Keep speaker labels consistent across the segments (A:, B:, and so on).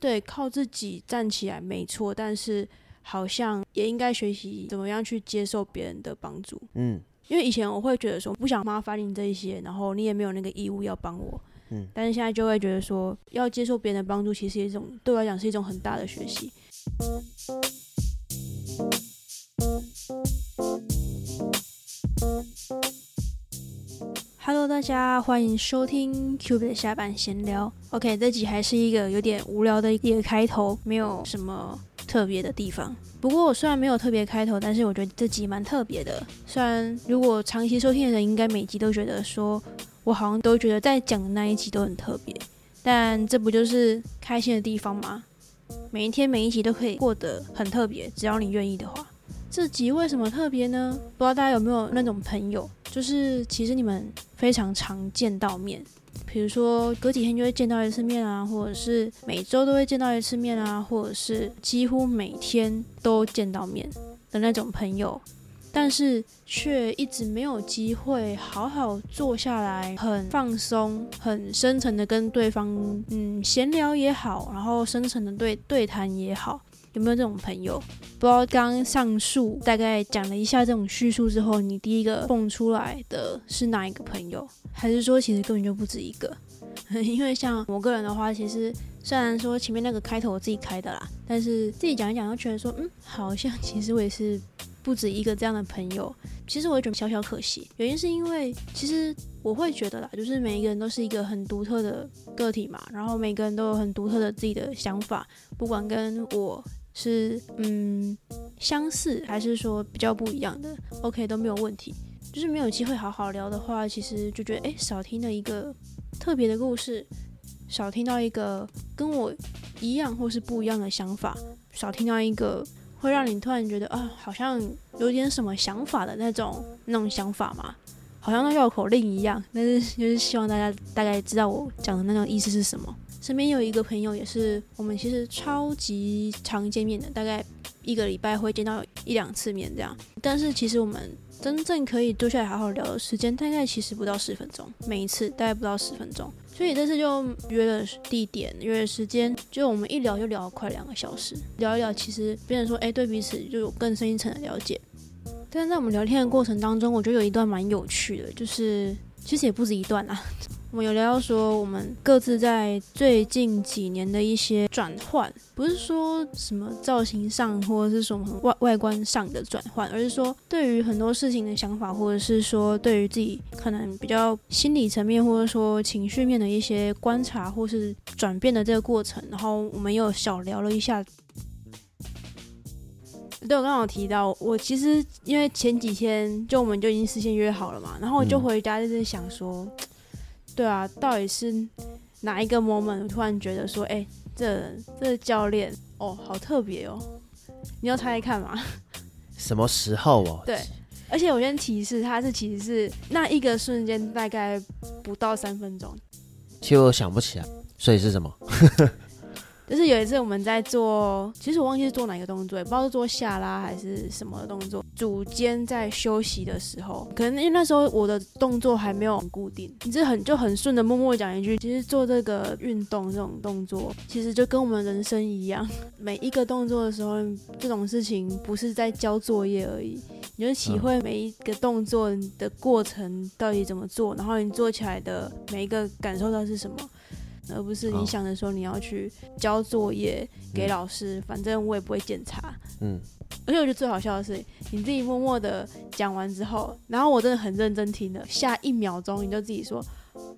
A: 对，靠自己站起来没错，但是好像也应该学习怎么样去接受别人的帮助。
B: 嗯
A: 因为以前我会觉得说不想麻烦你这一些，然后你也没有那个义务要帮我。
B: 嗯，
A: 但是现在就会觉得说，要接受别人的帮助，其实一种对我来讲是一种很大的学习。大家欢迎收听 Q B 的下班闲聊。OK，这集还是一个有点无聊的一个开头，没有什么特别的地方。不过我虽然没有特别开头，但是我觉得这集蛮特别的。虽然如果长期收听的人，应该每集都觉得说我好像都觉得在讲的那一集都很特别，但这不就是开心的地方吗？每一天每一集都可以过得很特别，只要你愿意的话。这集为什么特别呢？不知道大家有没有那种朋友，就是其实你们非常常见到面，比如说隔几天就会见到一次面啊，或者是每周都会见到一次面啊，或者是几乎每天都见到面的那种朋友，但是却一直没有机会好好坐下来，很放松、很深层的跟对方嗯闲聊也好，然后深层的对对谈也好。有没有这种朋友？不知道刚上述大概讲了一下这种叙述之后，你第一个蹦出来的是哪一个朋友？还是说其实根本就不止一个？因为像我个人的话，其实虽然说前面那个开头我自己开的啦，但是自己讲一讲，又觉得说，嗯，好像其实我也是不止一个这样的朋友。其实我也觉得小小可惜，原因是因为其实我会觉得啦，就是每一个人都是一个很独特的个体嘛，然后每个人都有很独特的自己的想法，不管跟我是嗯相似，还是说比较不一样的，OK 都没有问题。就是没有机会好好聊的话，其实就觉得哎少听了一个特别的故事，少听到一个跟我一样或是不一样的想法，少听到一个会让你突然觉得啊，好像有点什么想法的那种那种想法嘛，好像那绕口令一样。但是就是希望大家大概知道我讲的那种意思是什么。身边有一个朋友也是，我们其实超级常见面的，大概一个礼拜会见到一两次面这样。但是其实我们真正可以坐下来好好聊的时间，大概其实不到十分钟，每一次大概不到十分钟。所以这次就约了地点，约了时间，就我们一聊就聊了快两个小时，聊一聊，其实别人说，哎，对彼此就有更深一层的了解。但在我们聊天的过程当中，我觉得有一段蛮有趣的，就是其实也不止一段啦。我们有聊到说，我们各自在最近几年的一些转换，不是说什么造型上或者是什么外外观上的转换，而是说对于很多事情的想法，或者是说对于自己可能比较心理层面，或者说情绪面的一些观察或是转变的这个过程。然后我们又小聊了一下。对，我刚刚有提到，我其实因为前几天就我们就已经事先约好了嘛，然后我就回家就是想说。对啊，到底是哪一个 moment？我突然觉得说，哎、这这教练哦，好特别哦！你要猜猜看嘛？
B: 什么时候哦？
A: 对，而且我先提示，他是其实是那一个瞬间大概不到三分钟，
B: 其实我想不起来，所以是什么？
A: 就是有一次我们在做，其实我忘记是做哪个动作，也不知道是做下拉还是什么动作。组间在休息的时候，可能因为那时候我的动作还没有很固定，你是很就很顺的默默讲一句，其实做这个运动这种动作，其实就跟我们人生一样，每一个动作的时候，这种事情不是在交作业而已，你就体会每一个动作的过程到底怎么做，然后你做起来的每一个感受到是什么。而不是你想的时候你要去交作业给老师，反正我也不会检查。
B: 嗯，
A: 而且我觉得最好笑的是，你自己默默的讲完之后，然后我真的很认真听了，下一秒钟你就自己说，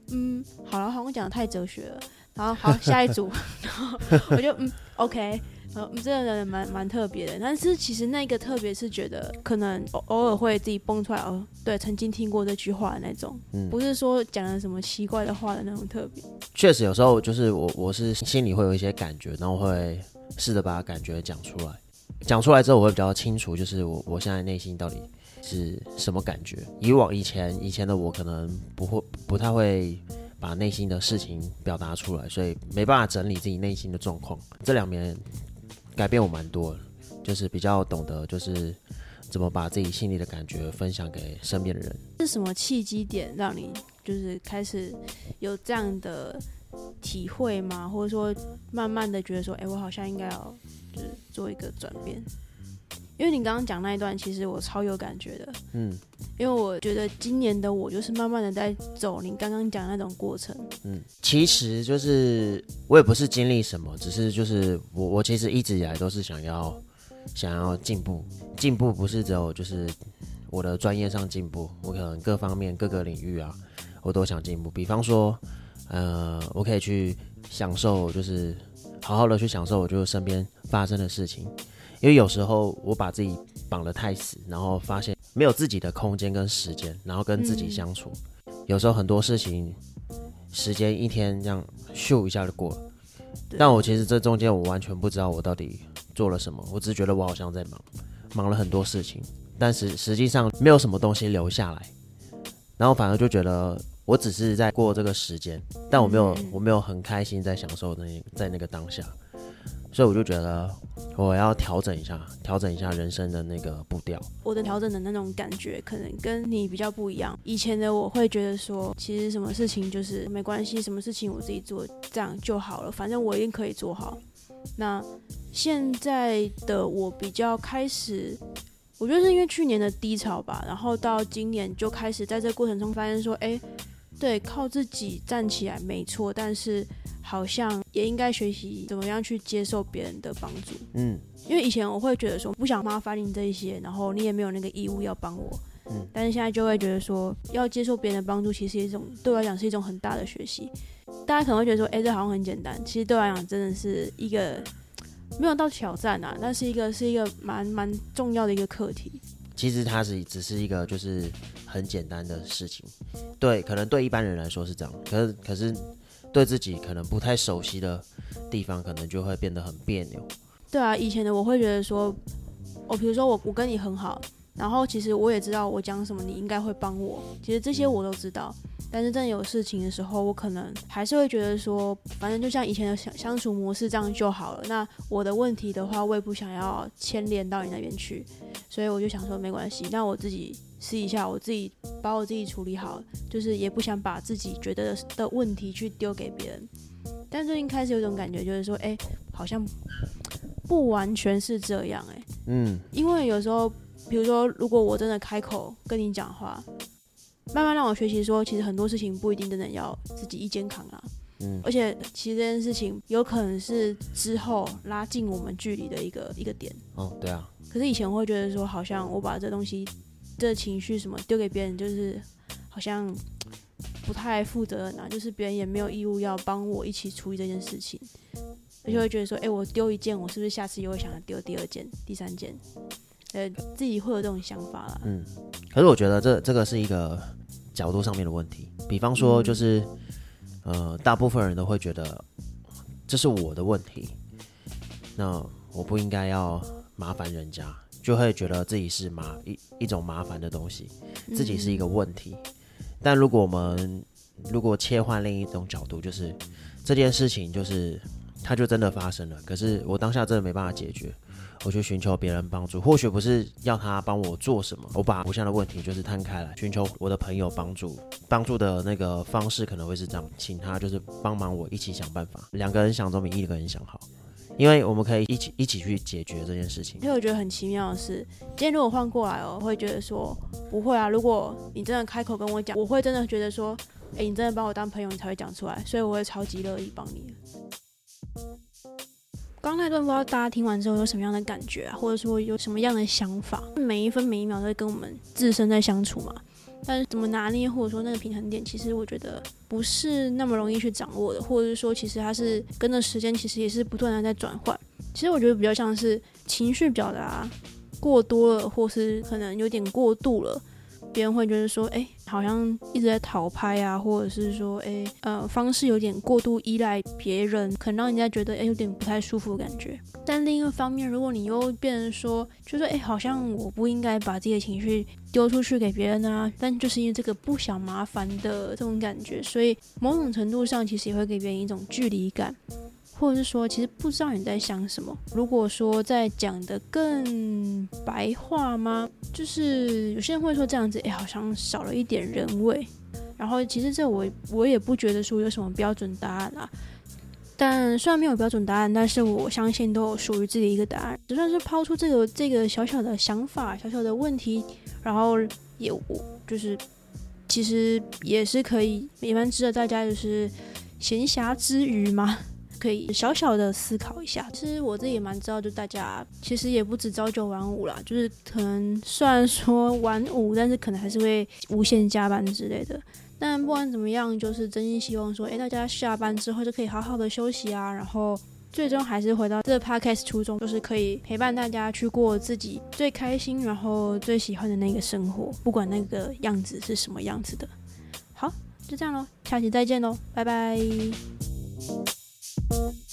A: 嗯，好了，好像讲的太哲学了。然后好，下一组，然后我就嗯，OK。呃，这个人蛮蛮特别的，但是其实那个特别是觉得可能偶偶尔会自己蹦出来哦，对，曾经听过这句话的那种，
B: 嗯
A: 不是说讲了什么奇怪的话的那种特别。
B: 确实有时候就是我我是心里会有一些感觉，然后会试着把感觉讲出来。讲出来之后，我会比较清楚，就是我我现在内心到底是什么感觉。以往以前以前的我可能不会不太会把内心的事情表达出来，所以没办法整理自己内心的状况。这两年改变我蛮多，就是比较懂得就是怎么把自己心里的感觉分享给身边的人。
A: 是什么契机点让你就是开始有这样的体会吗？或者说慢慢的觉得说，哎、我好像应该要就是做一个转变。因为你刚刚讲那一段，其实我超有感觉的，
B: 嗯。
A: 因为我觉得今年的我就是慢慢的在走你刚刚讲的那种过程。
B: 嗯，其实就是我也不是经历什么，只是就是我我其实一直以来都是想要想要进步，进步不是只有就是我的专业上进步，我可能各方面各个领域啊，我都想进步。比方说，呃，我可以去享受，就是好好的去享受我就身边发生的事情，因为有时候我把自己绑得太死，然后发现没有自己的空间跟时间，然后跟自己
A: 嗯。
B: 相处，有时候很多事情时间一天这样咻一下就过了。但我其实这中间我完全不知道我到底做了什么，我只是觉得我好像在忙，忙了很多事情，但是实际上没有什么东西留下来，然后反而就觉得我只是在过这个时间，但我没有
A: 嗯。
B: 我没有很开心在享受那在那个当下，所以我就觉得我要调整一下，调整一下人生的那个步调。
A: 我的调整的那种感觉，可能跟你比较不一样。以前的我会觉得说，其实什么事情就是没关系，什么事情我自己做这样就好了，反正我一定可以做好。那现在的我比较开始，我觉得是因为去年的低潮吧，然后到今年就开始在这过程中发现说，哎，对，靠自己站起来没错，但是好像也应该学习怎么样去接受别人的帮助。
B: 嗯
A: 因为以前我会觉得说不想麻烦你这一些，然后你也没有那个义务要帮我，
B: 嗯
A: 但是现在就会觉得说要接受别人的帮助，其实是一种对我来讲是一种很大的学习。大家可能会觉得说，哎、这好像很简单，其实对我来讲真的是一个没有到挑战啊，但是一个是一个蛮蛮重要的一个课题。
B: 其实它是只是一个就是很简单的事情，对，可能对一般人来说是这样，可是可是对自己可能不太熟悉的地方，可能就会变得很别扭。
A: 对啊，以前的我会觉得说，我、比如说我我跟你很好，然后其实我也知道我讲什么你应该会帮我，其实这些我都知道。但是真的有事情的时候，我可能还是会觉得说，反正就像以前的相相处模式这样就好了。那我的问题的话，我也不想要牵连到你那边去，所以我就想说没关系，那我自己试一下，我自己把我自己处理好，就是也不想把自己觉得的问题去丢给别人。但最近开始有一种感觉，就是说，哎、好像不完全是这样、哎，
B: 嗯
A: 因为有时候，比如说，如果我真的开口跟你讲话，慢慢让我学习说，其实很多事情不一定真的要自己一肩扛啊。
B: 嗯
A: 而且，其实这件事情有可能是之后拉近我们距离的一个一个点。
B: 哦，对啊，
A: 可是以前会觉得说，好像我把这东西、这情绪什么丢给别人，就是好像不太负责任啊，就是别人也没有义务要帮我一起处理这件事情，而且会觉得说，哎、我丢一件，我是不是下次又会想要丢第二件、第三件？呃，自己会有这种想法啦。
B: 嗯。可是我觉得这这个是一个角度上面的问题，比方说就是、呃，大部分人都会觉得这是我的问题，那我不应该要麻烦人家，就会觉得自己是麻一一种麻烦的东西。自己是一个问题。但如果我们如果切换另一种角度，就是这件事情就是它就真的发生了，可是我当下真的没办法解决，我去寻求别人帮助，或许不是要他帮我做什么，我把我现在的问题就是摊开来，寻求我的朋友帮助，帮助的那个方式可能会是这样，请他就是帮忙我一起想办法，两个人想总比一个人想好。因为我们可以一起一起去解决这件事情
A: 因为我觉得很奇妙的是，今天如果换过来哦，我会觉得说不会啊。如果你真的开口跟我讲，我会真的觉得说，哎、你真的把我当朋友，你才会讲出来，所以我会超级乐意帮你的。刚那段不知道大家听完之后有什么样的感觉啊，或者说有什么样的想法？每一分每一秒都在跟我们自身在相处嘛，但是怎么拿捏，或者说那个平衡点，其实我觉得不是那么容易去掌握的，或者是说其实它是跟着时间，其实也是不断的在转换。其实我觉得比较像是情绪表达过多了，或是可能有点过度了，别人会觉得说，哎、好像一直在讨拍啊，或者是说，哎、呃，方式有点过度依赖别人，可能让人家觉得，哎、有点不太舒服的感觉。但另一个方面，如果你又变成说，就是哎、好像我不应该把自己的情绪丢出去给别人啊，但就是因为这个不想麻烦的这种感觉，所以某种程度上其实也会给别人一种距离感。或者是说，其实不知道你在想什么。如果说在讲的更白话吗？就是有些人会说这样子，哎、好像少了一点人味。然后其实这我我也不觉得说有什么标准答案啊。但虽然没有标准答案，但是我相信都有属于自己一个答案。就算是抛出这个这个小小的想法、小小的问题，然后也我就是其实也是可以，也蛮值得大家就是闲暇之余嘛，可以小小的思考一下。其实我自己也蛮知道，就大家其实也不止朝九晚五啦，就是可能虽然说晚五，但是可能还是会无限加班之类的。但不管怎么样，就是真心希望说，诶，大家下班之后就可以好好的休息啊，然后最终还是回到这 podcast 初衷，就是可以陪伴大家去过自己最开心，然后最喜欢的那个生活，不管那个样子是什么样子的。好，就这样喽，下期再见喽，拜拜。Thank you.